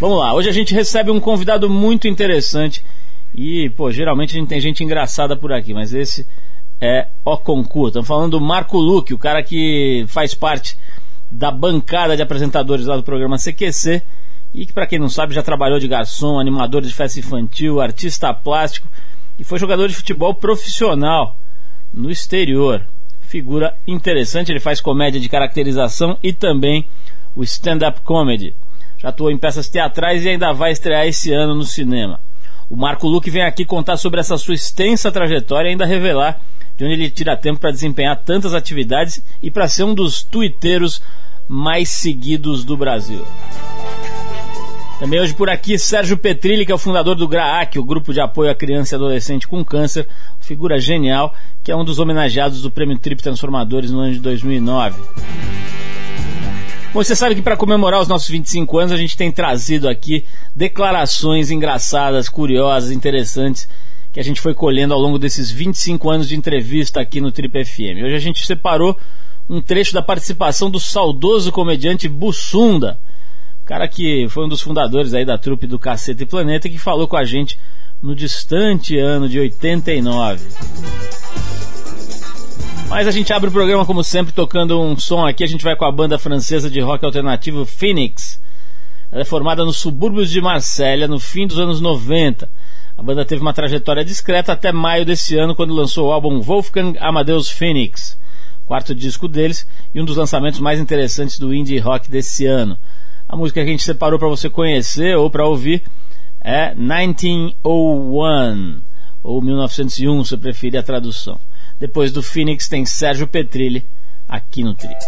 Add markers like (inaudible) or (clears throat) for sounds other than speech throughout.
Vamos lá, hoje a gente recebe um convidado muito interessante e, pô, geralmente a gente tem gente engraçada por aqui, mas esse é o concurso. Estamos falando do Marco Luque, o cara que faz parte da bancada de apresentadores lá do programa CQC e que, para quem não sabe, já trabalhou de garçom, animador de festa infantil, artista plástico e foi jogador de futebol profissional no exterior. Figura interessante, ele faz comédia de caracterização e também o stand-up comedy. Já atuou em peças teatrais e ainda vai estrear esse ano no cinema. O Marco Luque vem aqui contar sobre essa sua extensa trajetória e ainda revelar de onde ele tira tempo para desempenhar tantas atividades e para ser um dos tuiteiros mais seguidos do Brasil. Também hoje por aqui, Sérgio Petrilli, que é o fundador do GRAAC, o Grupo de Apoio à Criança e Adolescente com Câncer, figura genial, que é um dos homenageados do Prêmio Trip Transformadores no ano de 2009. Você sabe que para comemorar os nossos 25 anos a gente tem trazido aqui declarações engraçadas, curiosas, interessantes que a gente foi colhendo ao longo desses 25 anos de entrevista aqui no Trip FM. Hoje a gente separou um trecho da participação do saudoso comediante Bussunda, cara que foi um dos fundadores aí da trupe do Cacete Planeta que falou com a gente no distante ano de 89. Mas a gente abre o programa como sempre tocando um som aqui. A gente vai com a banda francesa de rock alternativo Phoenix. Ela é formada nos subúrbios de Marsella no fim dos anos 90. A banda teve uma trajetória discreta até maio desse ano, quando lançou o álbum Wolfgang Amadeus Phoenix, quarto disco deles e um dos lançamentos mais interessantes do indie rock desse ano. A música que a gente separou para você conhecer ou para ouvir é 1901 ou 1901, se preferir a tradução. Depois do Phoenix tem Sérgio Petrilli aqui no Trip.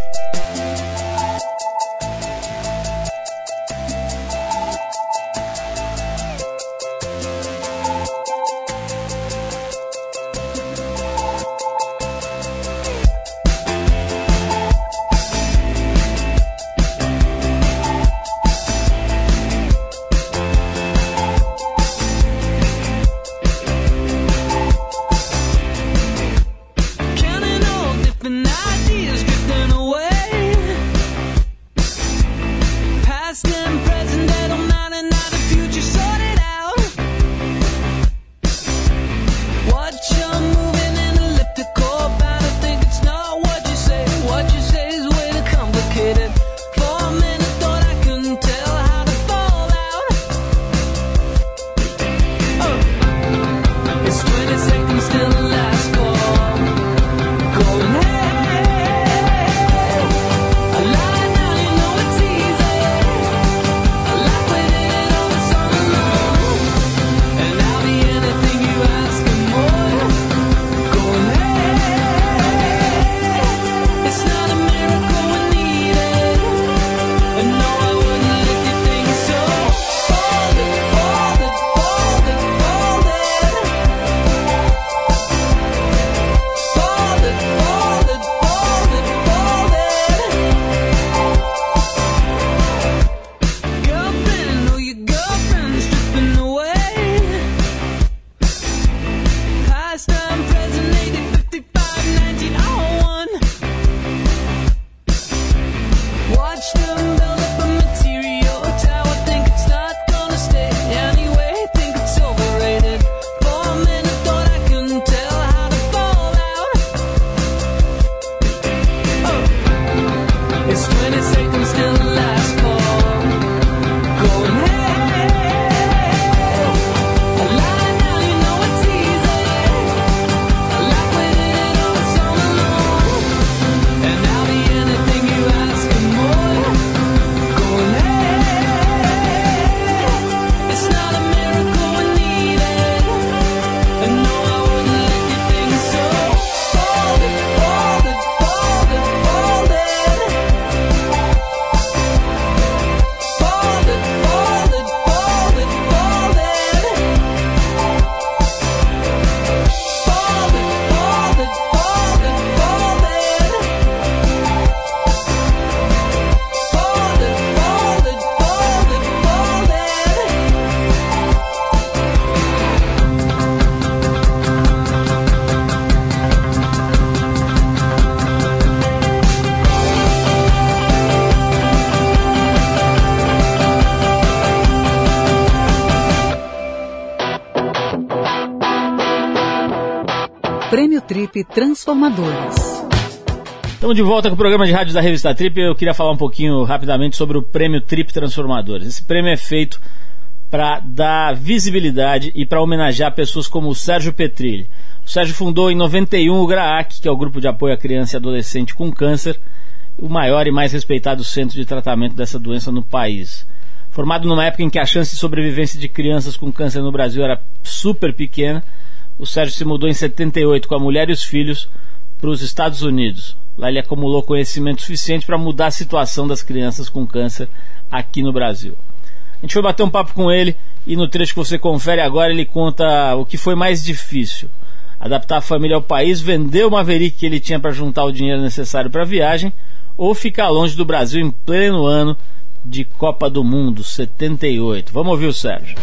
Prêmio Trip Transformadores. Estamos de volta com o programa de rádio da revista Trip. Eu queria falar um pouquinho rapidamente sobre o Prêmio Trip Transformadores. Esse prêmio é feito para dar visibilidade e para homenagear pessoas como o Sérgio Petrilli. O Sérgio fundou em 91 o GRAAC, que é o Grupo de Apoio à Criança e Adolescente com Câncer, o maior e mais respeitado centro de tratamento dessa doença no país. Formado numa época em que a chance de sobrevivência de crianças com câncer no Brasil era super pequena, o Sérgio se mudou em 78 com a mulher e os filhos para os Estados Unidos. Lá ele acumulou conhecimento suficiente para mudar a situação das crianças com câncer aqui no Brasil. A gente foi bater um papo com ele e no trecho que você confere agora ele conta o que foi mais difícil. Adaptar a família ao país, vender o Maverick que ele tinha para juntar o dinheiro necessário para a viagem ou ficar longe do Brasil em pleno ano de Copa do Mundo 78. Vamos ouvir o Sérgio.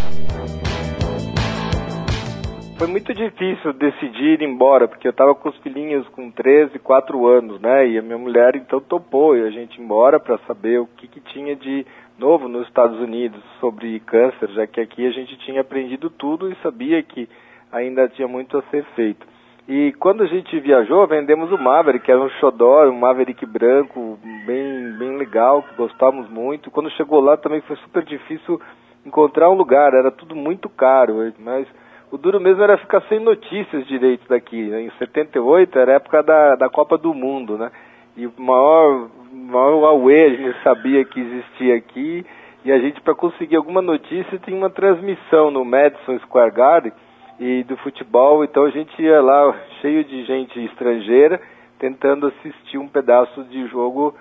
Foi muito difícil decidir ir embora, porque eu estava com os filhinhos com 13, 4 anos, né? E a minha mulher então topou e a gente embora para saber o que, que tinha de novo nos Estados Unidos sobre câncer, já que aqui a gente tinha aprendido tudo e sabia que ainda tinha muito a ser feito. E quando a gente viajou, vendemos o Maverick, que era um xodó, um Maverick branco, bem, bem legal, que gostávamos muito. Quando chegou lá também foi super difícil encontrar um lugar, era tudo muito caro, mas o duro mesmo era ficar sem notícias direito daqui. Em 78 era a época da, da Copa do Mundo, né? E o maior, maior Huawei a gente sabia que existia aqui, e a gente, para conseguir alguma notícia, tinha uma transmissão no Madison Square Garden, e do futebol, então a gente ia lá cheio de gente estrangeira tentando assistir um pedaço de jogo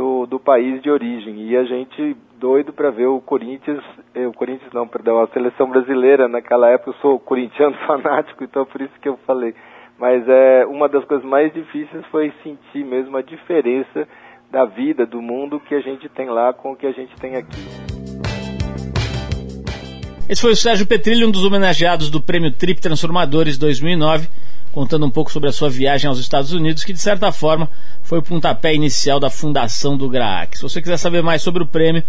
do, do país de origem. E a gente doido para ver o Corinthians, eh, o Corinthians não, perdão, a seleção brasileira. Naquela época eu sou corintiano (laughs) fanático, então por isso que eu falei. Mas é uma das coisas mais difíceis foi sentir mesmo a diferença da vida, do mundo que a gente tem lá com o que a gente tem aqui. Esse foi o Sérgio Petrilli, um dos homenageados do Prêmio Trip Transformadores 2009, contando um pouco sobre a sua viagem aos Estados Unidos, que de certa forma foi o pontapé inicial da fundação do GRAAC. Se você quiser saber mais sobre o prêmio,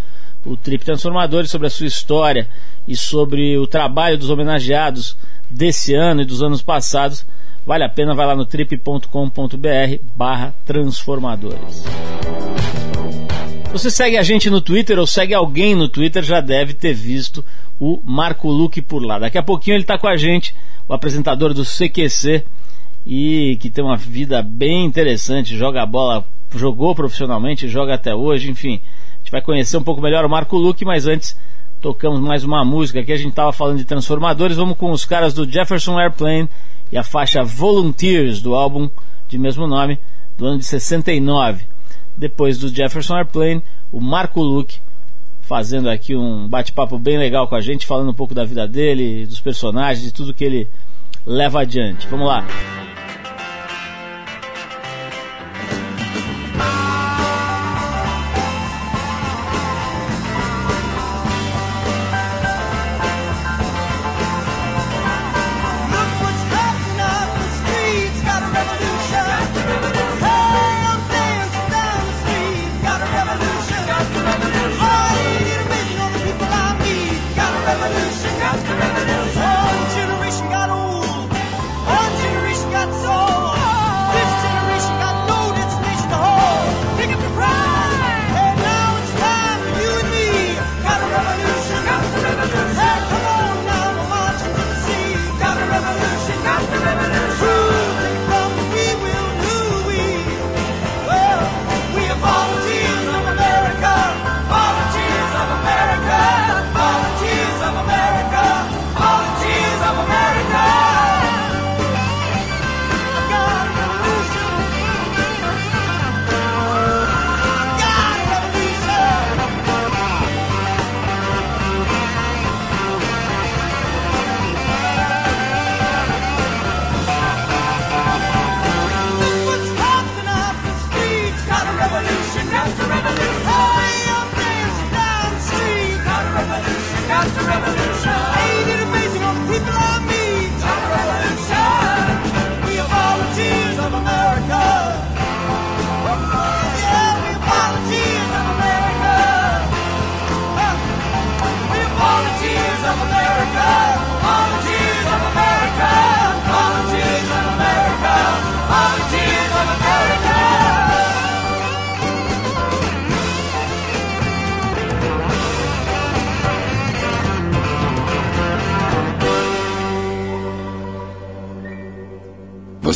o Trip Transformadores, sobre a sua história e sobre o trabalho dos homenageados desse ano e dos anos passados, vale a pena, vai lá no trip.com.br barra transformadores. Você segue a gente no Twitter ou segue alguém no Twitter, já deve ter visto o Marco Luque por lá. Daqui a pouquinho ele está com a gente, o apresentador do CQC, e que tem uma vida bem interessante, joga bola, jogou profissionalmente, joga até hoje, enfim. A gente vai conhecer um pouco melhor o Marco Luque, mas antes tocamos mais uma música aqui, a gente estava falando de transformadores, vamos com os caras do Jefferson Airplane e a faixa Volunteers do álbum de mesmo nome, do ano de 69. Depois do Jefferson Airplane, o Marco Luque fazendo aqui um bate-papo bem legal com a gente, falando um pouco da vida dele, dos personagens, de tudo que ele leva adiante. Vamos lá.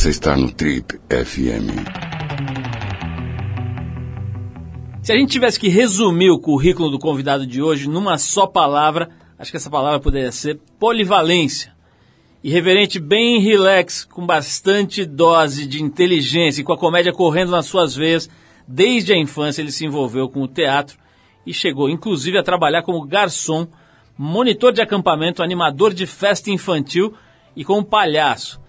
Você está no Trip FM. Se a gente tivesse que resumir o currículo do convidado de hoje numa só palavra, acho que essa palavra poderia ser polivalência. Irreverente, bem relax, com bastante dose de inteligência e com a comédia correndo nas suas veias, desde a infância ele se envolveu com o teatro e chegou inclusive a trabalhar como garçom, monitor de acampamento, animador de festa infantil e como palhaço.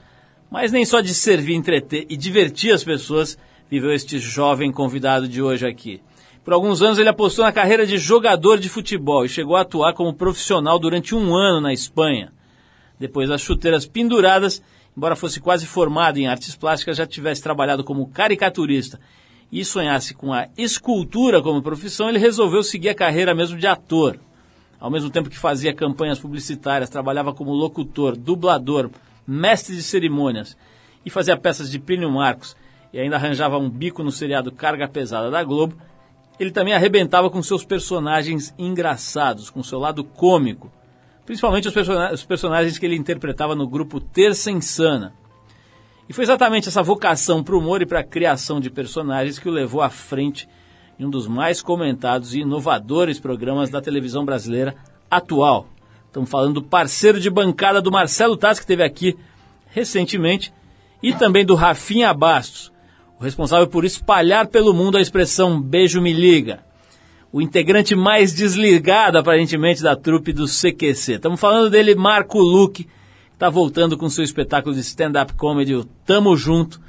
Mas nem só de servir, entreter e divertir as pessoas viveu este jovem convidado de hoje aqui. Por alguns anos ele apostou na carreira de jogador de futebol e chegou a atuar como profissional durante um ano na Espanha. Depois das chuteiras penduradas, embora fosse quase formado em artes plásticas, já tivesse trabalhado como caricaturista e sonhasse com a escultura como profissão, ele resolveu seguir a carreira mesmo de ator. Ao mesmo tempo que fazia campanhas publicitárias, trabalhava como locutor, dublador, mestre de cerimônias e fazia peças de Plínio Marcos e ainda arranjava um bico no seriado Carga Pesada da Globo, ele também arrebentava com seus personagens engraçados, com seu lado cômico, principalmente os, person os personagens que ele interpretava no grupo Terça Insana. E foi exatamente essa vocação para o humor e para a criação de personagens que o levou à frente em um dos mais comentados e inovadores programas da televisão brasileira atual. Estamos falando do parceiro de bancada do Marcelo Taz, que esteve aqui recentemente, e também do Rafinha Bastos, o responsável por espalhar pelo mundo a expressão beijo me liga. O integrante mais desligado, aparentemente, da trupe do CQC. Estamos falando dele, Marco Luque, que está voltando com seu espetáculo de stand-up comedy, o Tamo Junto,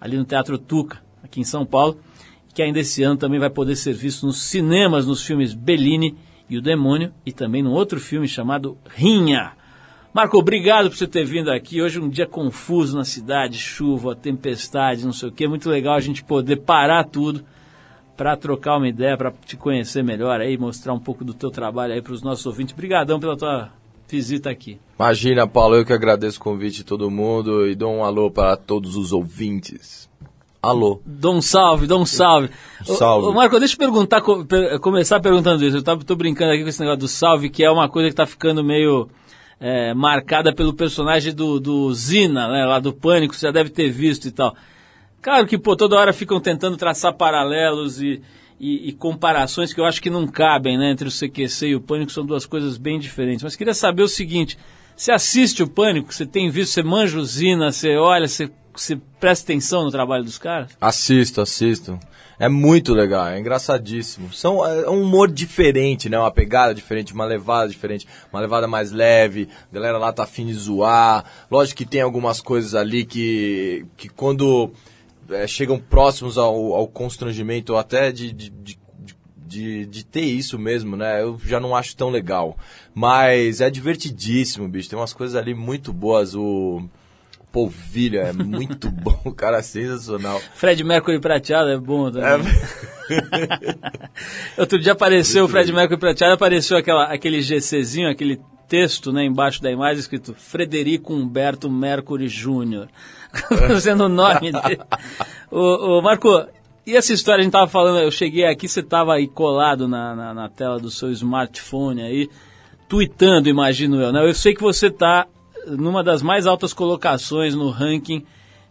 ali no Teatro Tuca, aqui em São Paulo, que ainda esse ano também vai poder ser visto nos cinemas, nos filmes Bellini e O Demônio, e também num outro filme chamado Rinha. Marco, obrigado por você ter vindo aqui. Hoje um dia confuso na cidade, chuva, tempestade, não sei o que. Muito legal a gente poder parar tudo para trocar uma ideia, para te conhecer melhor aí, mostrar um pouco do teu trabalho aí para os nossos ouvintes. Obrigadão pela tua visita aqui. Imagina, Paulo, eu que agradeço o convite de todo mundo e dou um alô para todos os ouvintes. Alô. Dá um salve, dá um salve. Salve. Ô, Marco, deixa eu perguntar, co- per- começar perguntando isso. Eu tava, tô brincando aqui com esse negócio do salve, que é uma coisa que tá ficando meio é, marcada pelo personagem do, do Zina, né, lá do Pânico, você já deve ter visto e tal. Claro que, pô, toda hora ficam tentando traçar paralelos e, e, e comparações que eu acho que não cabem, né, entre o CQC e o Pânico, são duas coisas bem diferentes. Mas queria saber o seguinte, você assiste o Pânico, você tem visto, você manja o Zina, você olha, você, você presta atenção no trabalho dos caras? Assisto, assisto. É muito legal, é engraçadíssimo. São, é um humor diferente, né? Uma pegada diferente, uma levada diferente, uma levada mais leve. A galera lá tá afim de zoar. Lógico que tem algumas coisas ali que, que quando é, chegam próximos ao, ao constrangimento ou até de, de, de, de, de ter isso mesmo, né? Eu já não acho tão legal. Mas é divertidíssimo, bicho. Tem umas coisas ali muito boas. O Polvilho é muito (laughs) bom, o cara é sensacional. Fred Mercury prateado é bom também. (laughs) Outro dia apareceu o Fred Mercury prateado, apareceu aquela, aquele GCzinho, aquele texto né, embaixo da imagem escrito Frederico Humberto Mercury Júnior. (laughs) Sendo o nome dele. Ô, ô, Marco, e essa história a gente tava falando, eu cheguei aqui, você tava aí colado na, na, na tela do seu smartphone aí, tweetando, imagino eu, né? Eu sei que você tá numa das mais altas colocações no ranking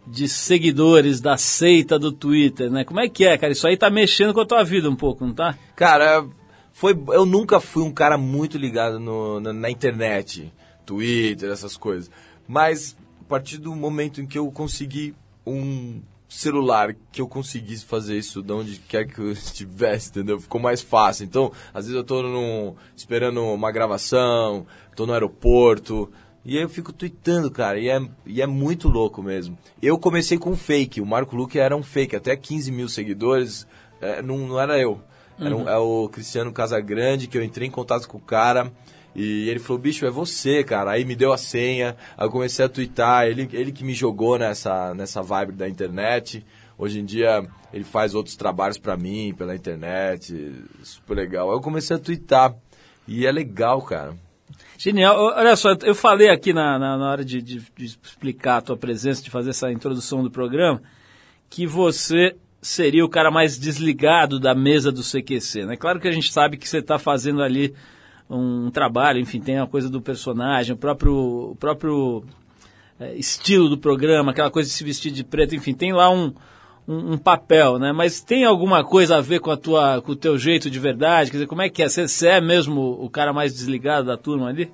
de seguidores da seita do Twitter, né? Como é que é, cara? Isso aí tá mexendo com a tua vida um pouco, não tá? Cara, foi, eu nunca fui um cara muito ligado no- na, na internet, Twitter, essas coisas. Mas a partir do momento em que eu consegui um celular, que eu conseguisse fazer isso de onde quer que eu estivesse, entendeu? Ficou mais fácil. Então, às vezes eu tô num, esperando uma gravação, tô no aeroporto, e aí eu fico tweetando, cara, e é, e é muito louco mesmo. Eu comecei com um fake, o Marco Luque era um fake, até 15 mil seguidores, é, não, não era eu. Era um- é o Cristiano Casagrande, que eu entrei em contato com o cara, e ele falou, bicho, é você, cara. Aí me deu a senha, aí eu comecei a twittar, ele, ele que me jogou nessa, nessa vibe da internet. Hoje em dia ele faz outros trabalhos pra mim, pela internet, super legal. Aí eu comecei a twittar, e é legal, cara. Genial. Olha só, eu falei aqui na, na, na hora de, de- de explicar a tua presença, de fazer essa introdução do programa, que você seria o cara mais desligado da mesa do CQC, né? Claro que a gente sabe que você está fazendo ali um trabalho, enfim, tem a coisa do personagem, o próprio, o próprio é, estilo do programa, aquela coisa de se vestir de preto, enfim, tem lá um, um, um, papel, né? Mas tem alguma coisa a ver com a tua, com o teu jeito de verdade? Quer dizer, como é que é? Você, você é mesmo o cara mais desligado da turma ali?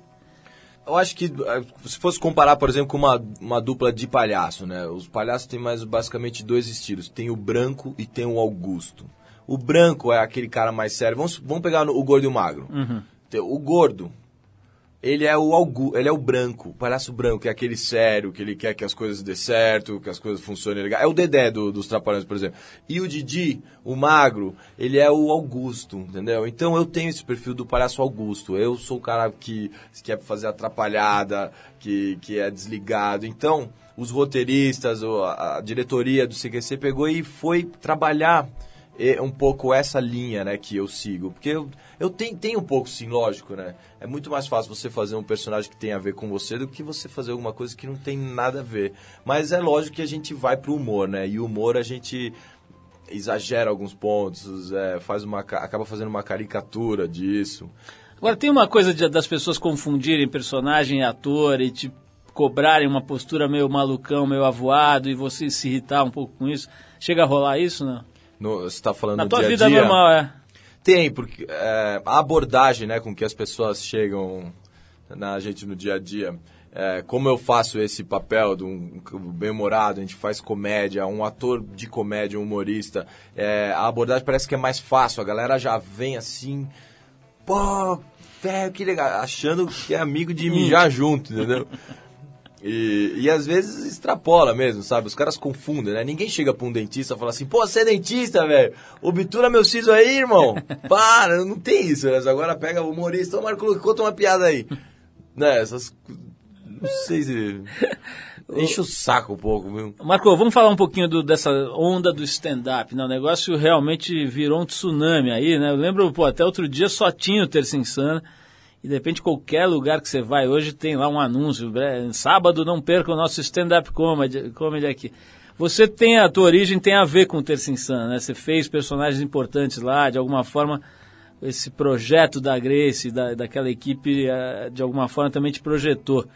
Eu acho que eh, se fosse comparar, por exemplo, com uma, uma dupla de palhaço, né? Os palhaços têm mais basicamente dois estilos. Tem o branco e tem o Augusto. O branco é aquele cara mais sério. Vamos, vamos pegar o gordo e o magro. Uhum. O gordo, ele é o Augu, ele é o branco, o palhaço branco, que é aquele sério, que ele quer que as coisas dê certo, que as coisas funcionem legal. É o Dedé do, dos Trapalhões, por exemplo. E o Didi, o magro, ele é o Augusto, entendeu? Então eu tenho esse perfil do palhaço Augusto. Eu sou o cara que quer fazer atrapalhada, que, que é desligado. Então, os roteiristas, a diretoria do CQC pegou e foi trabalhar um pouco essa linha, né, que eu sigo. Porque eu, eu tenho, tenho um pouco, sim, lógico, né? É muito mais fácil você fazer um personagem que tem a ver com você do que você fazer alguma coisa que não tem nada a ver. Mas é lógico que a gente vai pro humor, né? E o humor a gente exagera alguns pontos, é, faz uma, acaba fazendo uma caricatura disso. Agora, tem uma coisa de, das pessoas confundirem personagem e ator e te cobrarem uma postura meio malucão, meio avoado e você se irritar um pouco com isso. Chega a rolar isso, não? No, você está falando Na do tua dia vida a dia? normal, é. Tem, porque é, a abordagem né, com que as pessoas chegam na gente no dia a dia. É, como eu faço esse papel de um bem-humorado, a gente faz comédia, um ator de comédia, um humorista, é, a abordagem parece que é mais fácil, a galera já vem assim, pô, velho, que legal, achando que é amigo de mijar junto, entendeu? (laughs) E, e às vezes extrapola mesmo, sabe? Os caras confundem, né? Ninguém chega pra um dentista e fala assim, pô, você é dentista, velho? Obtura meu siso aí, irmão. (laughs) Para, não tem isso. Né? Agora pega o humorista, ô Marco conta uma piada aí. Né, essas... Não sei se... (laughs) Enche o saco um pouco, viu? Marco, vamos falar um pouquinho do, dessa onda do stand-up, né? O negócio realmente virou um tsunami aí, né? Eu lembro, pô, até outro dia só tinha o Terça Insana e de repente qualquer lugar que você vai hoje tem lá um anúncio. Sábado não perca o nosso stand-up comedy, comedy aqui. Você tem a tua origem tem a ver com o Terça Insana, né? Você fez personagens importantes lá, de alguma forma esse projeto da Grace, da, daquela equipe, eh, de alguma forma também te projetou.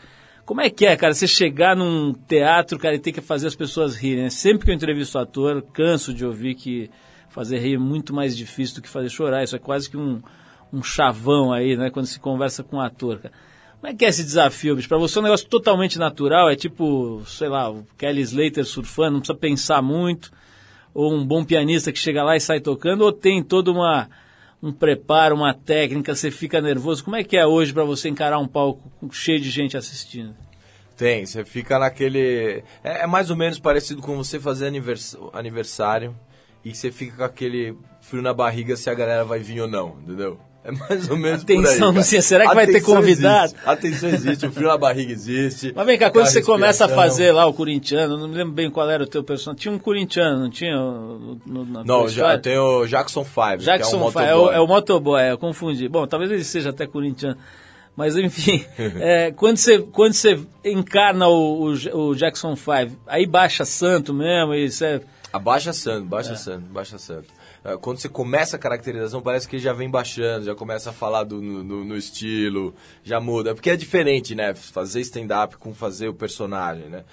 Como é que é, cara, você chegar num teatro, cara, e ter que fazer as pessoas rirem? Né? Sempre que eu entrevisto ator, canso de ouvir que fazer rir é muito mais difícil do que fazer chorar. Isso é quase que um, um chavão aí, né? Quando se conversa com um ator. Como é que é esse desafio, bicho? Pra você é um negócio totalmente natural, é tipo, sei lá, o Kelly Slater surfando, não precisa pensar muito, ou um bom pianista que chega lá e sai tocando, ou tem todo uma, um preparo, uma técnica, você fica nervoso. Como é que é hoje para você encarar um palco cheio de gente assistindo? Tem, você fica naquele. É, é mais ou menos parecido com você fazer anivers... aniversário e você fica com aquele frio na barriga se a galera vai vir ou não, entendeu? É mais ou menos Atenção, por aí. Cia, será que vai ter convidado? Existe. Atenção existe, o frio na barriga existe. Mas vem cá, quando você começa a fazer lá o corintiano, não me lembro bem qual era o teu personagem. Tinha um corintiano, não tinha? No, no, não, já tem o Jackson 5, Jackson que é um 5, é o, é o motoboy, é, eu confundi. Bom, talvez ele seja até corintiano. Mas enfim, (laughs) é, quando, você, quando você encarna o, o, o Jackson 5, aí baixa santo mesmo, e você... Abaixa santo, baixa é. santo, baixa santo quando você começa a caracterização, parece que já vem baixando, já começa a falar do, no, no, estilo, já muda. Porque é diferente, né? Fazer stand-up com fazer o personagem, né?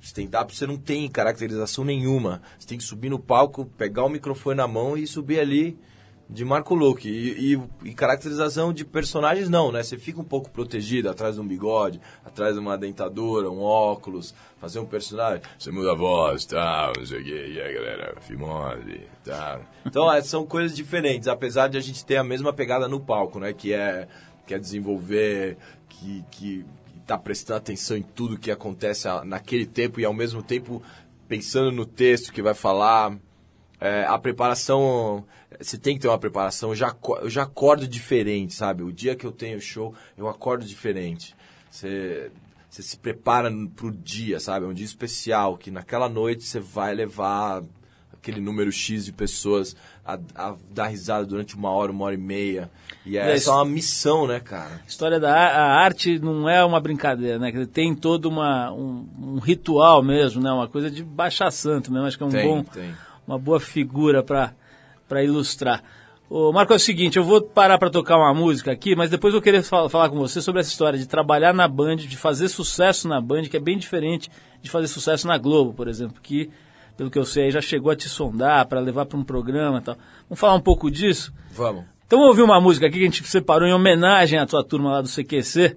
Stand-up você não tem caracterização nenhuma. Você tem que subir no palco, pegar o microfone na mão e subir ali de Marco Luque. E, e, e, caracterização de personagens não, né? Você fica um pouco protegido atrás de um bigode, atrás de uma dentadura, um óculos, fazer um personagem. Você muda a voz, tal, tá, não sei o quê, e aí galera, fimose, tá. Então é, são coisas diferentes, apesar de a gente ter a mesma pegada no palco, né? Que é, que é desenvolver, que, que tá prestando atenção em tudo que acontece naquele tempo e ao mesmo tempo pensando no texto que vai falar é, a preparação, você tem que ter uma preparação. Eu já, eu já acordo diferente, sabe? O dia que eu tenho show, eu acordo diferente. Você, você se prepara pro dia, sabe? É um dia especial, que naquela noite você vai levar aquele número X de pessoas a, a, dar risada durante uma hora, uma hora e meia. E é, é só uma missão, né, cara? A história da a arte não é uma brincadeira, né? Tem todo uma, um, um ritual mesmo, né? Uma coisa de baixar santo mesmo. Acho que é um tem, bom... Tem uma boa figura para ilustrar. Ô, Marco, é o seguinte, eu vou parar para tocar uma música aqui, mas depois eu queria fal- falar com você sobre essa história de trabalhar na Band, de fazer sucesso na Band, que é bem diferente de fazer sucesso na Globo, por exemplo, que, pelo que eu sei, já chegou a te sondar para levar para um programa e tal. Vamos falar um pouco disso? Vamos. Então vamos ouvir uma música aqui que a gente separou em homenagem à tua turma lá do CQC.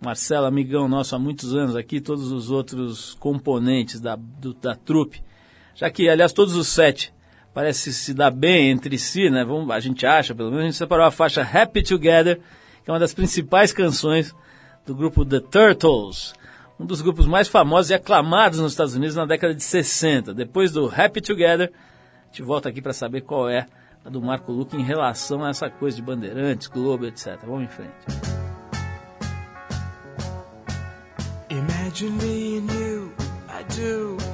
Marcelo, amigão nosso há muitos anos aqui, todos os outros componentes da, do- da trupe. Já que, aliás, todos os sete parecem se dar bem entre si, né? Vamos, a gente acha, pelo menos, a gente separou a faixa Happy Together, que é uma das principais canções do grupo The Turtles, um dos grupos mais famosos e aclamados nos Estados Unidos na década de 60. Depois do Happy Together, a gente volta aqui para saber qual é a do Marco Luque em relação a essa coisa de bandeirantes, Globo, etc. Vamos em frente. Imagine me and you, I do.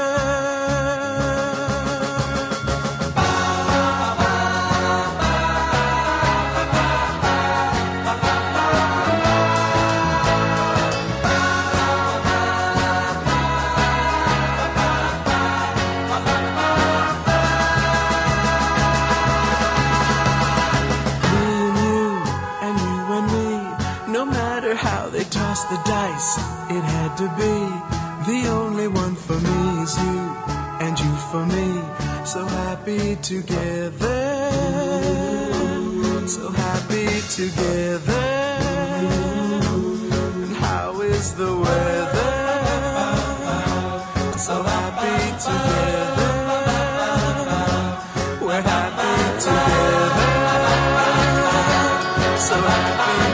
Together. So happy together. And how is the weather? So happy together. We're happy together. So happy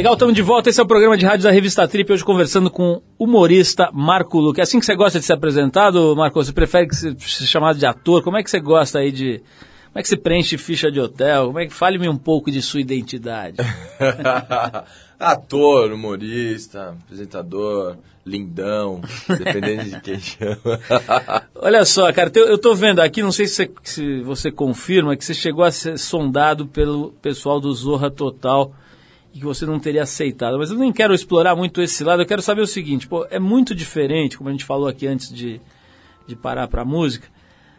Legal, estamos de volta. Esse é o programa de rádio da Revista Trip. Hoje conversando com o humorista Marco Luque. É assim que você gosta de ser apresentado, Marco? Você prefere que se- ser chamado de ator? Como é que você gosta aí de. Como é que você preenche ficha de hotel? Como é que fale-me um pouco de sua identidade? (laughs) Ator, humorista, apresentador, lindão, dependendo de quem chama. (laughs) Olha só, cara, eu, eu tô vendo aqui, não sei se você, se você confirma que você chegou a ser sondado pelo pessoal do Zorra Total e que você não teria aceitado. Mas eu nem quero explorar muito esse lado, eu quero saber o seguinte, pô, é muito diferente, como a gente falou aqui antes de, de parar pra música,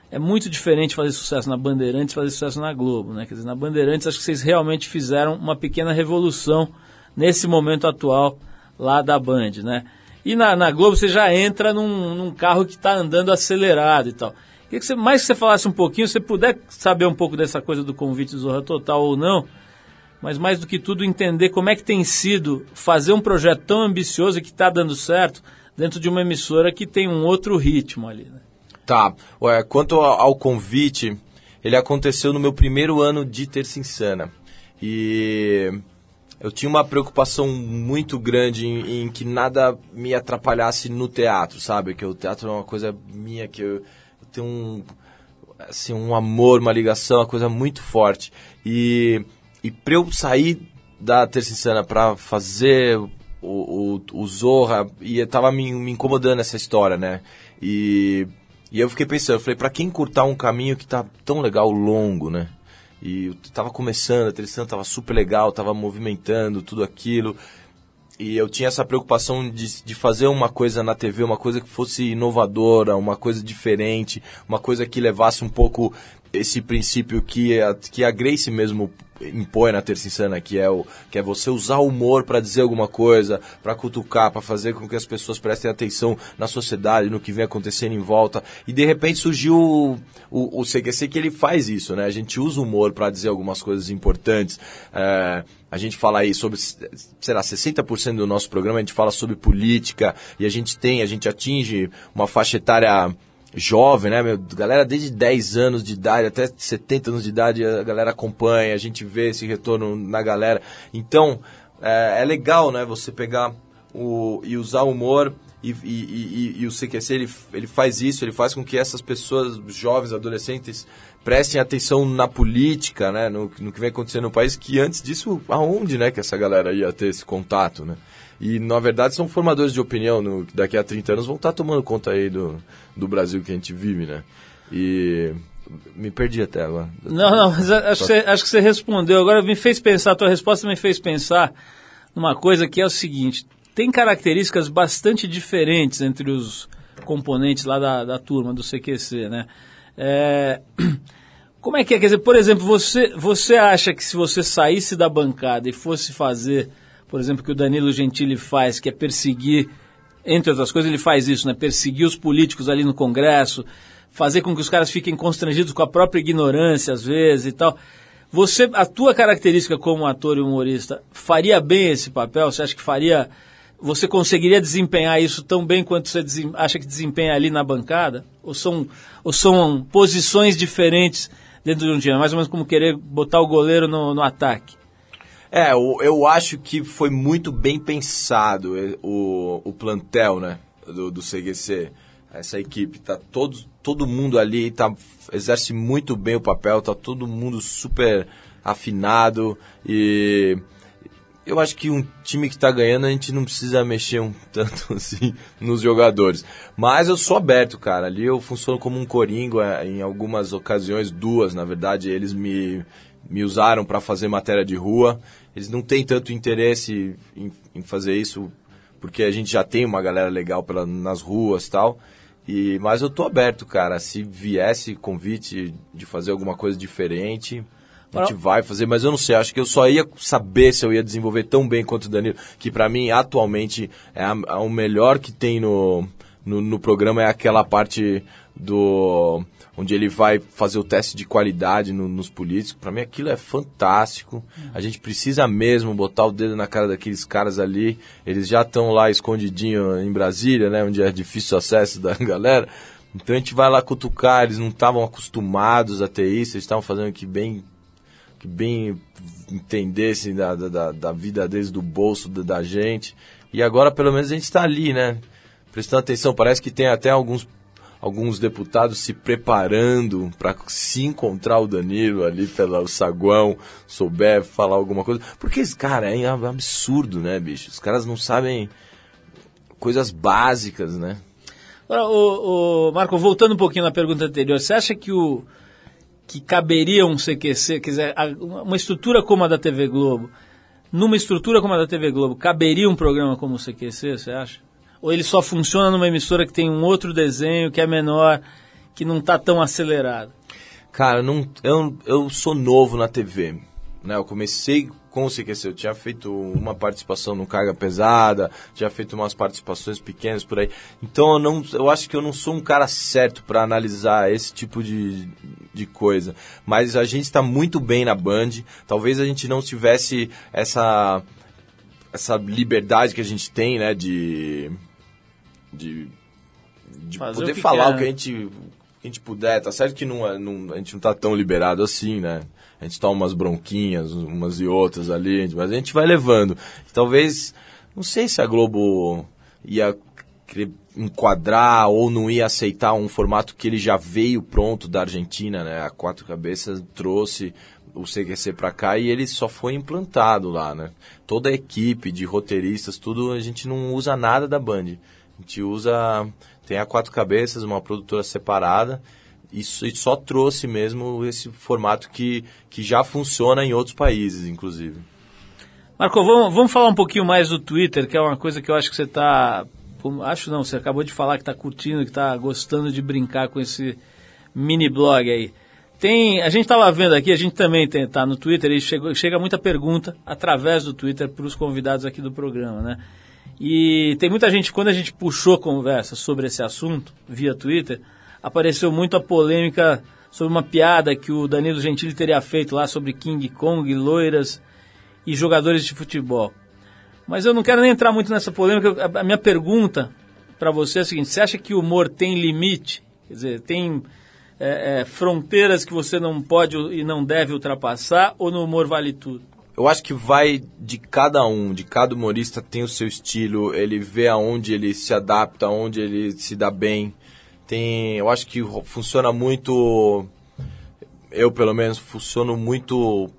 é muito diferente fazer sucesso na Bandeirantes e fazer sucesso na Globo, né? Quer dizer, na Bandeirantes acho que vocês realmente fizeram uma pequena revolução nesse momento atual lá da Band, né? E na, na Globo você já entra num, num carro que está andando acelerado e tal. Queria que você, mais que você falasse um pouquinho, se você puder saber um pouco dessa coisa do convite Zorra Total ou não, mas mais do que tudo entender como é que tem sido fazer um projeto tão ambicioso e que está dando certo dentro de uma emissora que tem um outro ritmo ali, né? Tá, ué, quanto ao, convite, ele aconteceu no meu primeiro ano de Terça Insana. E eu tinha uma preocupação muito grande em, em que nada me atrapalhasse no teatro, sabe? Que o teatro é uma coisa minha, que eu, eu tenho um, assim, um amor, uma ligação, uma coisa muito forte. E, e pra eu sair da Terça Insana pra fazer o, o, o Zorra, e tava me, me incomodando essa história, né? E, e eu fiquei pensando, eu falei, pra quem curtar um caminho que tá tão legal, longo, né? E eu tava começando, a Terça Insana tava super legal, tava movimentando tudo aquilo. E eu tinha essa preocupação de, de fazer uma coisa na TV, uma coisa que fosse inovadora, uma coisa diferente, uma coisa que levasse um pouco esse princípio que a, que a Grace mesmo impõe na Terça Insana, que é, o, que é você usar o humor para dizer alguma coisa, para cutucar, para fazer com que as pessoas prestem atenção na sociedade, no que vem acontecendo em volta. E de repente surgiu o, o, o CQC que ele faz isso, né? A gente usa o humor para dizer algumas coisas importantes. É, a gente fala aí sobre, sei lá, 60% do nosso programa a gente fala sobre política e a gente tem, a gente atinge uma faixa etária jovem, né, meu? Galera desde 10 anos de idade até 70 anos de idade a galera acompanha, a gente vê esse retorno na galera. Então, é, é legal, né, você pegar o, e usar o humor e, e, e, e o CQC ele, ele faz isso, ele faz com que essas pessoas, jovens, adolescentes, prestem atenção na política, né, no, no que vem acontecendo no país, que antes disso, aonde, né, que essa galera ia ter esse contato, né? E, na verdade, são formadores de opinião, no, daqui a 30 anos vão estar tomando conta aí do, do Brasil que a gente vive, né? E me perdi até agora. Não, não, mas acho que, você, acho que você respondeu. Agora me fez pensar, a tua resposta me fez pensar numa coisa que é o seguinte: tem características bastante diferentes entre os componentes lá da, da turma do CQC, né? É, (clears throat) como é que é? Quer dizer, por exemplo, você, você acha que se você saísse da bancada e fosse fazer, por exemplo, que o Danilo Gentili faz, que é perseguir, entre outras coisas, ele faz isso, né? Perseguir os políticos ali no Congresso, fazer com que os caras fiquem constrangidos com a própria ignorância, às vezes, e tal. Você, a tua característica como ator e humorista, faria bem esse papel? Você acha que faria... Você conseguiria desempenhar isso tão bem quanto você acha que desempenha ali na bancada? Ou são, ou são posições diferentes dentro de um time? É Mais ou menos como querer botar o goleiro no, no ataque. É, eu, eu acho que foi muito bem pensado eh, o, o plantel, né, do, do CGC. Essa equipe, tá todo, todo mundo ali, tá, exerce muito bem o papel, tá todo mundo super afinado e eu acho que um time que tá ganhando a gente não precisa mexer um (laughs) tanto assim nos jogadores. Mas eu sou aberto, cara. Ali eu funciono como um coringa eh, em algumas ocasiões, duas na verdade. Eles me, me usaram para fazer matéria de rua. Eles não têm tanto interesse em, em fazer isso porque a gente já tem uma galera legal pela, nas ruas e tal. E, mas eu tô aberto, cara. Se viesse convite de fazer alguma coisa diferente, a gente vai fazer, mas eu não sei, acho que eu só ia saber se eu ia desenvolver tão bem quanto o Danilo, que pra mim atualmente é a, a- o melhor que tem no, no, no programa é aquela parte do onde ele vai fazer o teste de qualidade no- nos políticos. Pra mim aquilo é fantástico. A gente precisa mesmo botar o dedo na cara daqueles caras ali. Eles já estão lá escondidinho em Brasília, né, onde é difícil o acesso da (laughs) galera. Então a gente vai lá cutucar, eles não estavam acostumados a ter isso, eles estavam fazendo aqui bem que bem entendessem da, da- da, da vida deles, do bolso da, da gente. E agora, pelo menos, a gente está ali, né? Prestando atenção. Parece que tem até alguns, alguns deputados se preparando para se encontrar o Danilo ali pelo saguão, souber falar alguma coisa. Porque, cara, é absurdo, né, bicho? Os caras não sabem coisas básicas, né? Agora, o, o Marco, voltando um pouquinho na pergunta anterior, você acha que o que caberia um CQC, a- uma estrutura como a da TV Globo, numa estrutura como a da TV Globo, caberia um programa como o CQC, você acha? Ou ele só funciona numa emissora que tem um outro desenho, que é menor, que não está tão acelerado? Cara, não, eu, eu sou novo na TV. Né? Eu comecei com o CQC, eu tinha feito uma participação no Carga Pesada, tinha feito umas participações pequenas por aí. Então eu, não, eu acho que eu não sou um cara certo para analisar esse tipo de, de coisa. Mas a gente está muito bem na Band. Talvez a gente não tivesse essa, essa liberdade que a gente tem, né? De, de, de Fazer poder o falar quer, o que a gente que a gente puder. Tá certo que não, é- não- a gente não tá tão liberado assim, né? A gente toma umas bronquinhas, umas e outras ali, mas a gente vai levando. Talvez, não sei se a Globo ia enquadrar ou não ia aceitar um formato que ele já veio pronto da Argentina, né? A Quatro Cabeças trouxe o CQC pra cá e ele só foi implantado lá, né? Toda a equipe de roteiristas, tudo, a gente não usa nada da Band. A gente usa, tem a Quatro Cabeças, uma produtora separada, isso e só trouxe mesmo esse formato que, que já funciona em outros países, inclusive. Marco, vamos, vamos falar um pouquinho mais do Twitter, que é uma coisa que eu acho que você está. Acho não, você acabou de falar que está curtindo, que está gostando de brincar com esse mini blog aí. Tem, a gente estava vendo aqui, a gente também tem, tá no Twitter e chegou, chega muita pergunta através do Twitter para os convidados aqui do programa, né? E tem muita gente, quando a gente puxou conversa sobre esse assunto via Twitter, apareceu muito a polêmica sobre uma piada que o Danilo Gentili teria feito lá sobre King Kong, loiras e jogadores de futebol. Mas eu não quero nem entrar muito nessa polêmica. A- minha pergunta para você é a seguinte: você acha que o humor tem limite? Quer dizer, tem é, é, fronteiras que você não pode e não deve ultrapassar? Ou no humor vale tudo? Eu acho que vai de cada um, de cada humorista tem o seu estilo, ele vê aonde ele se adapta, aonde ele se dá bem. Tem, eu acho que funciona muito eu pelo menos funciono muito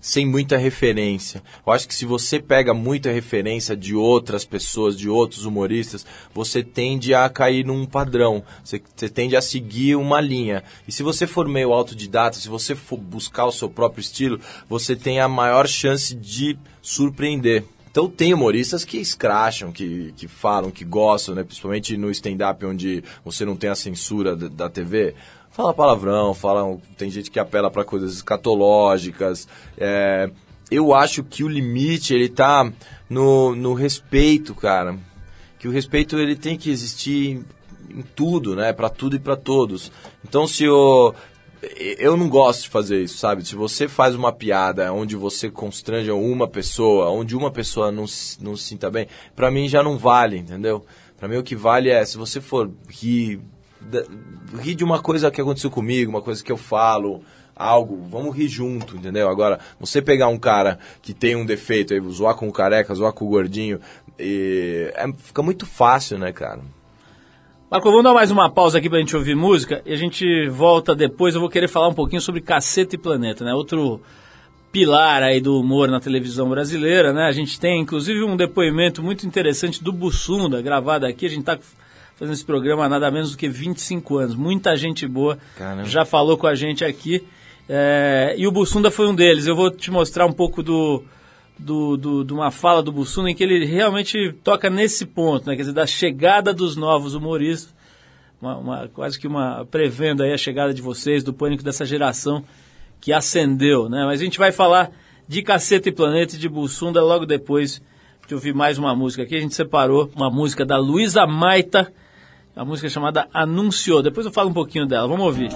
sem muita referência. Eu acho que se você pega muita referência de outras pessoas, de outros humoristas, você tende a cair num padrão. Você, você tende a seguir uma linha. E se você for meio autodidata, se você for buscar o seu próprio estilo, você tem a maior chance de surpreender. Então tem humoristas que escracham, que, que falam, que gostam, né? principalmente no stand-up onde você não tem a censura da, da TV. Fala palavrão, fala, tem gente que apela para coisas escatológicas. é, eu acho que o limite ele tá no, no respeito, cara. Que o respeito ele tem que existir em, tudo, né? Para tudo e para todos. Então se eu eu não gosto de fazer isso, sabe? Se você faz uma piada onde você constrange uma pessoa, onde uma pessoa não, não se sinta bem, pra mim já não vale, entendeu? Pra mim o que vale é se você for rir, da- rir de uma coisa que aconteceu comigo, uma coisa que eu falo, algo, vamos rir junto, entendeu? Agora, você pegar um cara que tem um defeito aí, zoar com o careca, zoar com o gordinho, e é- fica muito fácil, né, cara? Marco, vamos dar mais uma pausa aqui pra gente ouvir música e a gente volta depois. Eu vou querer falar um pouquinho sobre Caceta e Planeta, né? Outro pilar aí do humor na televisão brasileira, né? A gente tem inclusive um depoimento muito interessante do Bussunda, gravado aqui. A gente tá fazendo esse programa há nada menos do que 25 anos. Muita gente boa Caramba. já falou com a gente aqui. É, e o Bussunda foi um deles. Eu vou te mostrar um pouco do, do, do- de uma fala do Bussunda em que ele realmente toca nesse ponto, né? Quer dizer, da chegada dos novos humoristas, uma, uma- quase que uma prevendo aí a chegada de vocês, do pânico dessa geração que ascendeu, né? Mas a gente vai falar de Caceta e Planeta e de Bussunda logo depois de ouvir mais uma música aqui. A gente separou uma música da Luísa Maita, a música chamada Anunciou. Depois eu falo um pouquinho dela, vamos ouvir.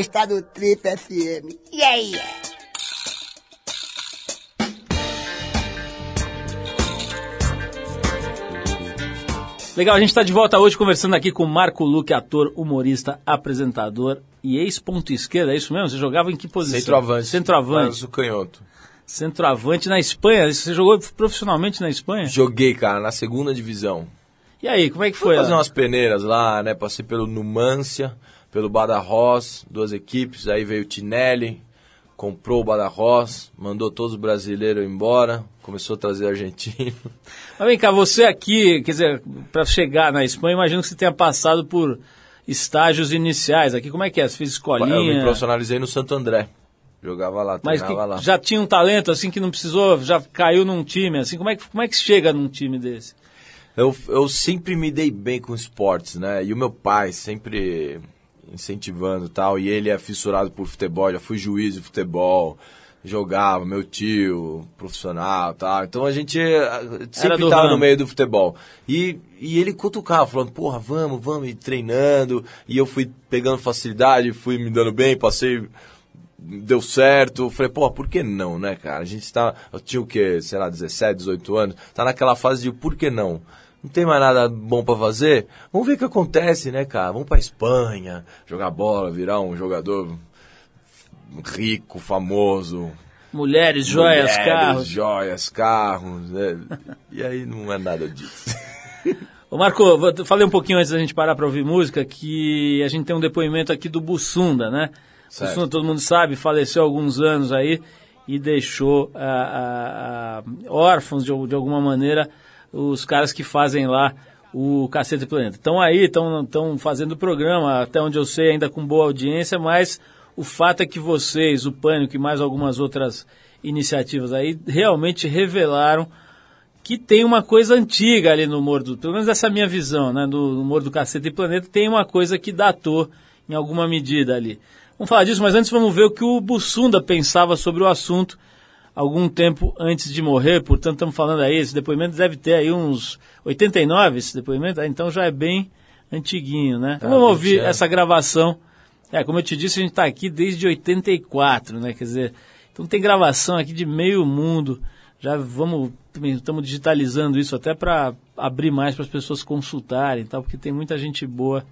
Está no Trip FM. Yeah, yeah. Legal, a gente está de volta hoje conversando aqui com Marco Luque, ator, humorista, apresentador e ex-ponto esquerda, é isso mesmo? Você jogava em que posição? Centroavante. Centroavante. Mas o canhoto. Centroavante na Espanha. Você jogou profissionalmente na Espanha? Joguei, cara, na segunda divisão. E aí, como é que Fui foi? fazer lá? umas peneiras lá, né? Passei pelo Numância, pelo Badajoz, duas equipes. Aí veio o Tinelli, comprou o Badajoz, mandou todos os brasileiros embora, começou a trazer argentino. (laughs) Mas vem cá, você aqui, quer dizer, para chegar na Espanha, imagino que você tenha passado por estágios iniciais aqui. Como é que é? Você fez Eu me escolinha? profissionalizei no Santo André. Jogava lá, Mas treinava lá. já tinha um talento assim que não precisou, já caiu num time assim. Como é que como é que chega num time desse? Eu, eu sempre me dei bem com esportes, né? E o meu pai sempre incentivando e tal. E ele é fissurado por futebol, já fui juiz de futebol, jogava, meu tio, profissional tal. Então a gente eh, sempre estava no meio do futebol. E, e ele cutucava, falando, porra, vamos, vamos, e treinando. E eu fui pegando facilidade, fui me dando bem, passei deu certo. Falei, pô, por que não, né, cara? A gente tá. Eu tinha o quê? Sei lá, 17, 18 anos. Tá naquela fase de por que não? Não tem mais nada bom pra fazer? Vamos ver o que acontece, né, cara? Vamos pra Espanha, jogar bola, virar um jogador rico, famoso. Mulheres, joias, mulheres, carros. Joias, carros. né? E aí não é nada disso. (laughs) Ô Marco, falei um pouquinho antes da gente parar para ouvir música que a gente tem um depoimento aqui do Bussunda, né? Certo. Bussunda, todo mundo sabe, faleceu há alguns anos aí e deixou ah, ah, ah, órfãos de, de alguma maneira os caras que fazem lá o Cacete Planeta. Estão aí, estão fazendo o programa, até onde eu sei, ainda com boa audiência, mas o fato é que vocês, o Pânico e mais algumas outras iniciativas aí, realmente revelaram que tem uma coisa antiga ali no humor do, pelo menos essa é a minha visão, né, do humor do Cacete Planeta, tem uma coisa que datou em alguma medida ali. Vamos falar disso, mas antes vamos ver o que o Bussunda pensava sobre o assunto algum tempo antes de morrer, portanto estamos falando aí, esse depoimento deve ter aí uns 89, esse depoimento, ah, então já é bem antiguinho, né? Ah, vamos 20 ouvir anos. essa gravação. É, como eu te disse, a gente está aqui desde 84, né? Quer dizer, então tem gravação aqui de meio mundo. Já vamos, estamos digitalizando isso até para abrir mais para as pessoas consultarem, e tal, porque tem muita gente boa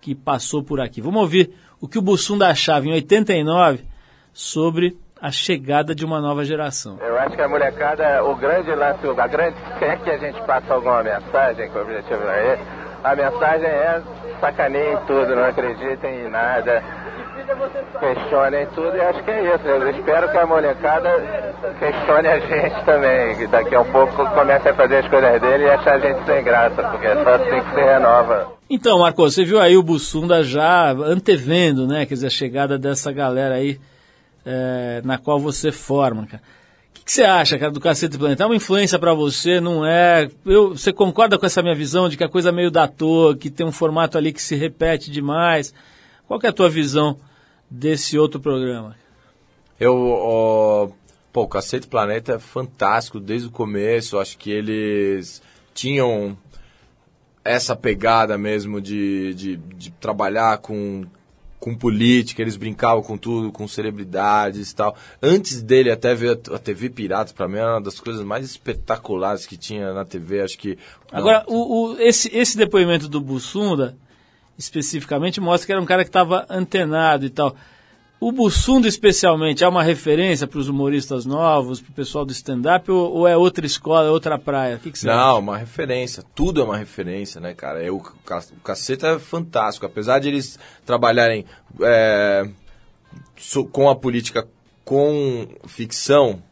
que passou por aqui. Vamos ouvir o que o Bussunda achava em 89 sobre a chegada de uma nova geração. Eu acho que a molecada, o grande lance, a grande, se é que a gente passa alguma mensagem, que o objetivo é esse, a mensagem é sacaneiem tudo, não acreditem em nada, questionem tudo, e acho que é isso. Eu espero que a molecada questione a gente também, que daqui a um pouco comece a fazer as coisas dele e achar a gente sem graça, porque é só assim que se renova. Então, Marco, você viu aí o Bussunda já antevendo, né? Quer dizer, a chegada dessa galera aí é, na qual você forma, cara. O que, que você acha, cara, do Cacete Planeta? É uma influência pra você, não é? Eu, você concorda com essa minha visão de que a coisa é meio da toa, que tem um formato ali que se repete demais? Qual que é a tua visão desse outro programa? Eu, ó, pô, o Cacete Planeta é fantástico desde o começo. Acho que eles tinham essa pegada mesmo de, de, de trabalhar com, com política, eles brincavam com tudo, com celebridades e tal. Antes dele até ver a, TV Piratas, pra mim era uma das coisas mais espetaculares que tinha na TV. Acho que. Agora, o, o- esse, esse depoimento do Bussunda, especificamente, mostra que era um cara que estava antenado e tal. O Bussunda, especialmente, é uma referência para os humoristas novos, para o pessoal do stand-up, ou, ou é outra escola, é outra praia? O que, que você Não, acha? uma referência. Tudo é uma referência, né, cara? É, o, ca- o Caceta é fantástico. Apesar de eles trabalharem é, com a política com ficção,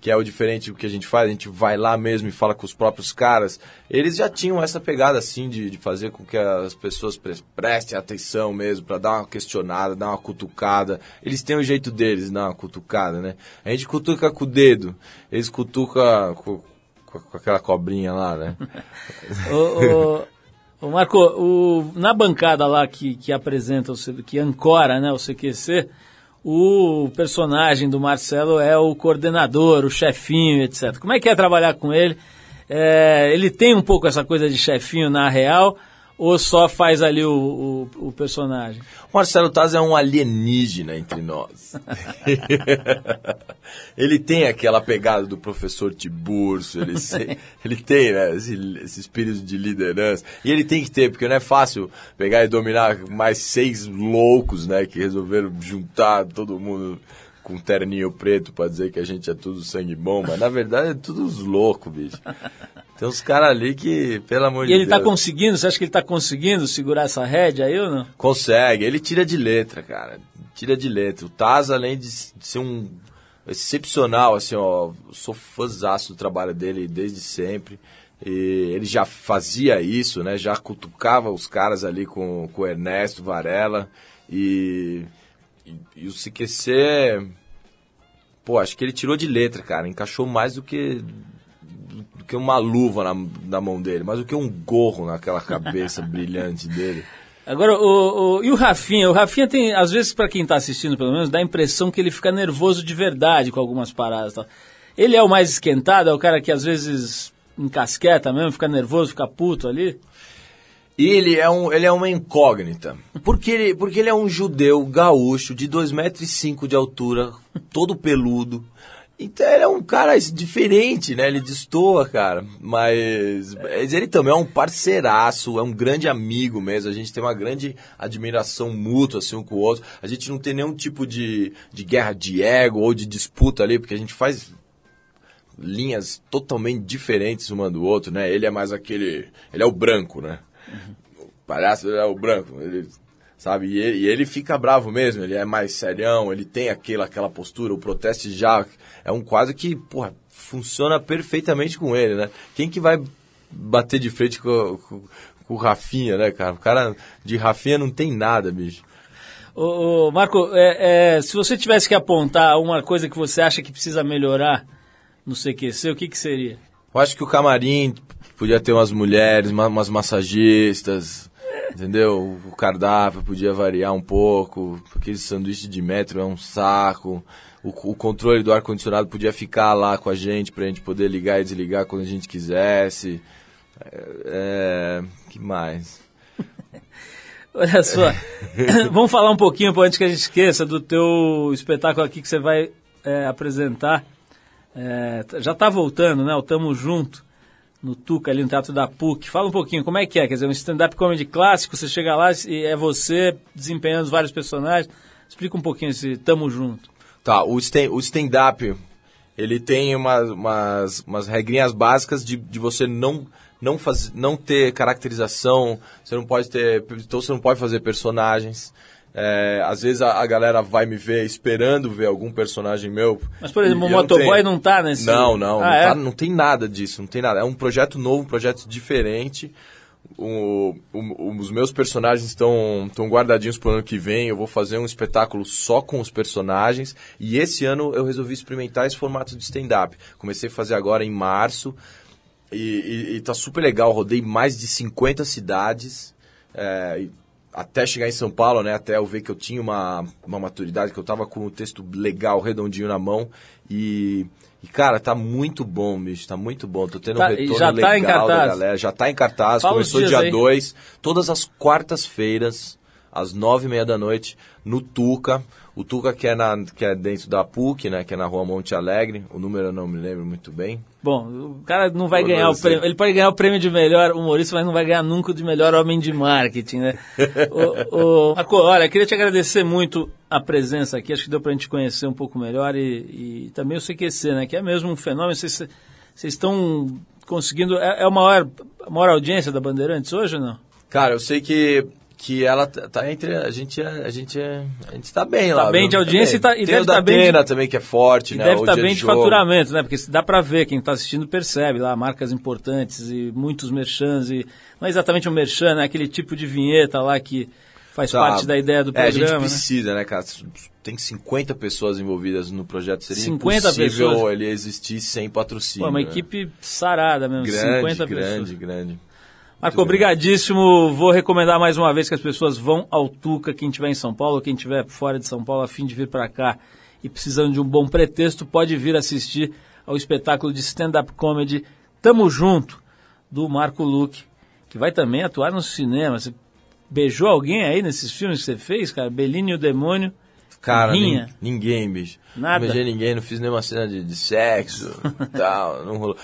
que é o diferente do que a gente faz, a gente vai lá mesmo e fala com os próprios caras, eles já tinham essa pegada, assim, de, de fazer com que as pessoas pre- prestem atenção mesmo, para dar uma questionada, dar uma cutucada. Eles têm o jeito deles de dar uma cutucada, né? A gente cutuca com o dedo, eles cutucam com, com- aquela cobrinha lá, né? (laughs) Ô, ô, ô, Marco, o- na bancada lá que, que apresenta, o que ancora né, o CQC, o personagem do Marcelo é o coordenador, o chefinho, etc. Como é que é trabalhar com ele? É, ele tem um pouco essa coisa de chefinho na real, ou só faz ali o, o, o personagem? O Marcelo Taz é um alienígena entre nós. (laughs) ele tem aquela pegada do professor Tiburcio, ele, se- (laughs) ele tem né, esse, esse espírito de liderança. E ele tem que ter, porque não é fácil pegar e dominar mais seis loucos né, que resolveram juntar todo mundo com um terninho preto pra dizer que a gente é tudo sangue bom, mas na verdade é tudo os loucos, bicho. Tem uns caras ali que, pelo amor E de ele Deus. tá conseguindo, você acha que ele tá conseguindo segurar essa rédea aí ou não? Consegue, ele tira de letra, cara. Tira de letra. O Taz, além de, ser um excepcional, assim, ó, sou fãzaço do trabalho dele desde sempre. E ele já fazia isso, né? Já cutucava os caras ali com, com o Ernesto Varela. E, e, e o CQC, pô, acho que ele tirou de letra, cara. Encaixou mais do que do que uma luva na, na mão dele, mais do que um gorro naquela cabeça (laughs) brilhante dele. Agora, o, o- e o Rafinha? O Rafinha tem, às vezes, pra quem tá assistindo, pelo menos, dá a impressão que ele fica nervoso de verdade com algumas paradas. Tal. Ele é o mais esquentado, é o cara que às vezes encasqueta mesmo, fica nervoso, fica puto ali. Ele é, um, ele é uma incógnita. Porque ele, porque ele é um judeu gaúcho de 2,5 metros de altura, todo peludo. Então ele é um cara diferente, né? Ele destoa, cara. Mas, mas ele também é um parceiraço, é um grande amigo mesmo. A gente tem uma grande admiração mútua, assim, um com o outro. A gente não tem nenhum tipo de, de guerra de ego ou de disputa ali, porque a gente faz linhas totalmente diferentes uma do outro, né? Ele é mais aquele. Ele é o branco, né? O palhaço é o branco, ele, sabe? E ele, e ele fica bravo mesmo, ele é mais serião, ele tem aquela, aquela postura, o protesto já é um quadro que, porra, funciona perfeitamente com ele, né? Quem que vai bater de frente com, com, com o Rafinha, né, cara? O cara de Rafinha não tem nada, bicho. Ô, ô, Marco, é, é, se você tivesse que apontar uma coisa que você acha que precisa melhorar no CQC, o que, que seria? Eu acho que o camarim podia ter umas mulheres, uma- umas massagistas, entendeu? O cardápio podia variar um pouco, porque esse sanduíche de metro é um saco. O, o controle do ar-condicionado podia ficar lá com a gente, pra gente poder ligar e desligar quando a gente quisesse. É, é, que mais? (laughs) Olha só, (coughs) vamos falar um pouquinho, antes que a gente esqueça, do teu espetáculo aqui que você vai é, apresentar. É, já está voltando, né? O Tamo Junto, no Tuca, ali no Teatro da PUC. Fala um pouquinho, como é que é? Quer dizer, um stand-up comedy clássico, você chega lá e é você desempenhando vários personagens. Explica um pouquinho esse Tamo Junto. Tá, o stand- o stand-up, ele tem umas, umas, umas regrinhas básicas de, de você não, não, faz, não ter caracterização, você não pode ter, então você não pode fazer personagens. É, às vezes a, a galera vai me ver esperando ver algum personagem meu. Mas, por exemplo, o não motoboy tenho. não tá nesse... Não, não, Ah, não, é? tá- não tem nada disso, não tem nada. É um projeto novo, um projeto diferente. O- o- os meus personagens estão guardadinhos pro ano que vem. Eu vou fazer um espetáculo só com os personagens. E esse ano eu resolvi experimentar esse formato de stand-up. Comecei a fazer agora em março. E, e, e tá super legal. Rodei mais de 50 cidades. é, até chegar em São Paulo, né? Até eu ver que eu tinha uma, uma maturidade, que eu tava com o texto legal, redondinho na mão. E, e, cara, tá muito bom, bicho. Tá muito bom. Tô tendo Tá- um retorno já tá legal em da cartaz? galera. Já tá em cartaz. Fala Começou dias dia aí. 2. Todas as quartas-feiras, às nove e meia da noite, no Tuca. O Tuca que é, na, que é dentro da PUC, né? Que é na rua Monte Alegre. O número eu não me lembro muito bem. Bom, o cara não vai Eu ganhar o sei. prêmio. Ele pode ganhar o prêmio de melhor humorista, mas não vai ganhar nunca o de melhor homem de marketing, né? (laughs) o, o, Marco, olha, eu queria te agradecer muito a presença aqui. Acho que deu pra gente conhecer um pouco melhor e, e também o CQC, né? Que é mesmo um fenômeno. Vocês vocês estão conseguindo. É, é a maior, a maior audiência da Bandeirantes hoje ou não? Cara, eu sei que, que ela tá tá entre. A gente, é- a gente, é- a gente tá bem lá. Tá bem viu? de audiência e tá- e Tem deve da tá bem de- também, que é forte, né? deve estar dia bem de faturamento, né? Porque dá pra ver, quem está assistindo percebe lá, marcas importantes e muitos merchans. E, não é exatamente um merchan, né? Aquele tipo de vinheta lá que faz Tá. parte da ideia do É, a gente programa, né? precisa, né, cara? Tem 50 pessoas envolvidas no projeto. Seria 50 impossível pessoas? ele existir sem patrocínio. Pô, uma né? equipe sarada mesmo, grande, 50 grande, pessoas. grande. Marco, obrigadíssimo. Vou recomendar mais uma vez que as pessoas vão ao Tuca, quem estiver em São Paulo, quem estiver fora de São Paulo, a fim de vir para cá e precisando de um bom pretexto, pode vir assistir ao espetáculo de stand-up comedy Tamo Junto, do Marco Luque, que vai também atuar no cinema. Você beijou alguém aí nesses filmes que você fez, cara? Belinho e o Demônio. Cara, nin- ninguém, bicho. Nada? Não beijei ninguém, não fiz nenhuma cena de, de sexo (laughs) tal, não rolou.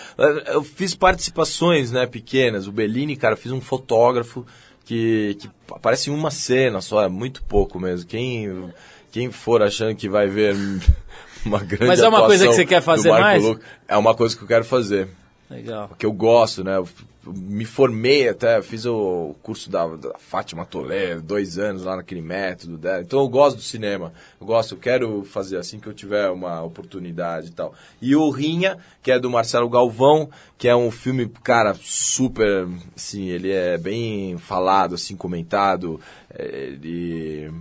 Eu- fiz participações, né, pequenas. O Bellini, cara, eu fiz um fotógrafo que, que aparece em uma cena só, é muito pouco mesmo. Quem, quem for achando que vai ver (laughs) uma grande Mas é uma coisa que você quer fazer mais? Luque, é uma coisa que eu quero fazer. Legal. Porque eu gosto, né? Eu me formei até, fiz o curso da, da Fátima Toledo, dois anos lá naquele método dela. Então eu gosto do cinema. Eu gosto, eu quero fazer assim que eu tiver uma oportunidade e tal. E o Rinha, que é do Marcelo Galvão, que é um filme, cara, super, assim, ele é bem falado, assim, comentado. É, Ele,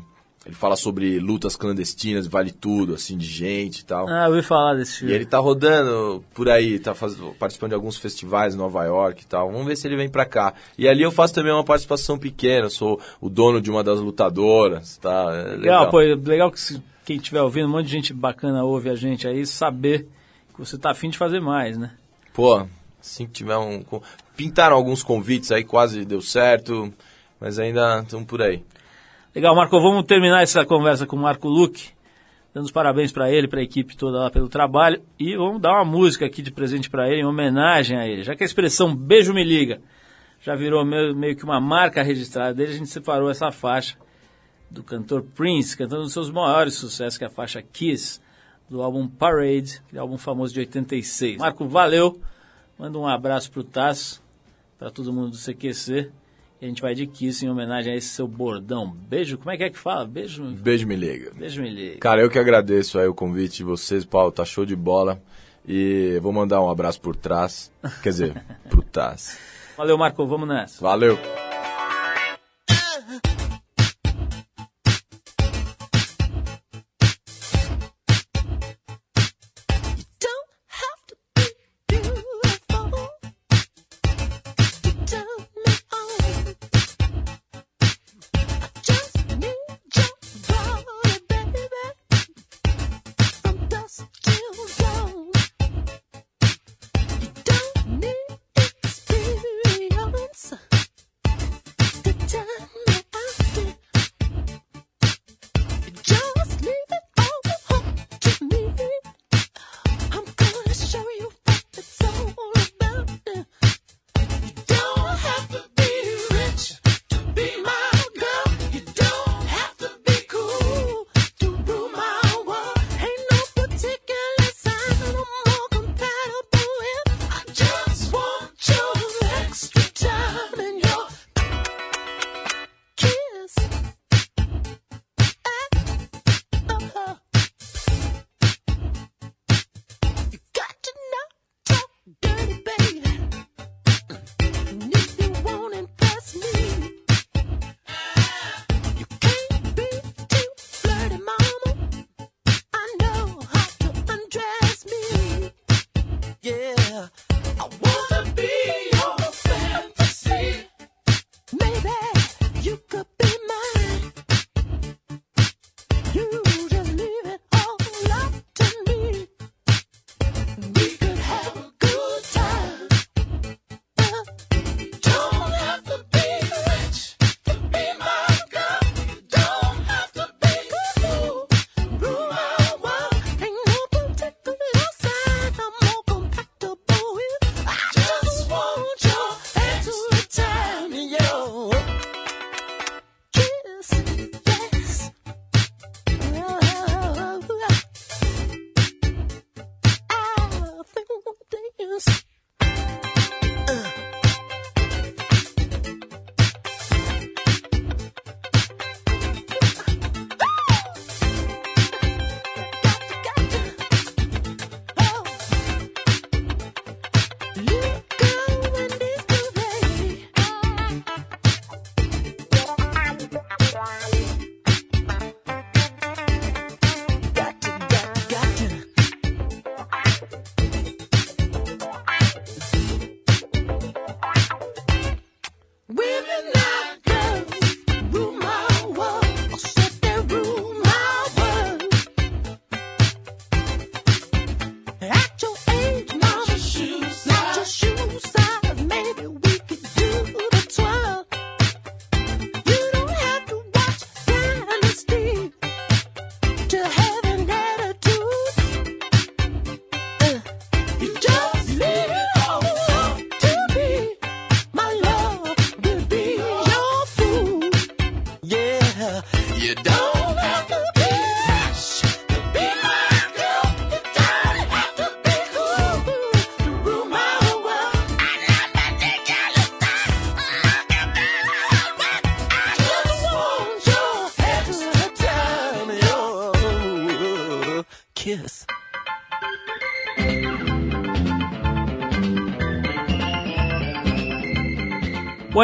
ele fala sobre lutas clandestinas, vale tudo, assim, de gente e tal. Ah, eu ouvi falar desse E filme. ele tá rodando por aí, tá faz... participando de alguns festivais em Nova York e tal. Vamos ver se ele vem pra cá. E ali eu faço também uma participação pequena, sou o dono de uma das lutadoras, tá? É Legal, legal. pô, legal que se- quem estiver ouvindo, um monte de gente bacana ouve a gente aí, saber que você tá afim de fazer mais, né? Pô, assim que tiver um. Pintaram alguns convites aí, quase deu certo, mas ainda estamos por aí. Legal, Marco, vamos terminar essa conversa com o Marco Luque, dando os parabéns para ele, para a equipe toda lá pelo trabalho, e vamos dar uma música aqui de presente para ele, em homenagem a ele. Já que a expressão beijo me liga já virou meio, meio que uma marca registrada dele, a gente separou essa faixa do cantor Prince, cantando um dos seus maiores sucessos, que é a faixa Kiss, do álbum Parade, que é um álbum famoso de 86. Marco, valeu, manda um abraço pro Tasso, para todo mundo do CQC, a gente vai de Kiss em homenagem a esse seu bordão. Beijo, como é que é que fala? Beijo, Beijo, me liga. beijo me liga. Cara, eu que agradeço aí o convite de vocês, Paulo, tá show de bola. E vou mandar um abraço por trás, quer dizer, (laughs) pro Taz. Valeu, Marco, vamos nessa. Valeu!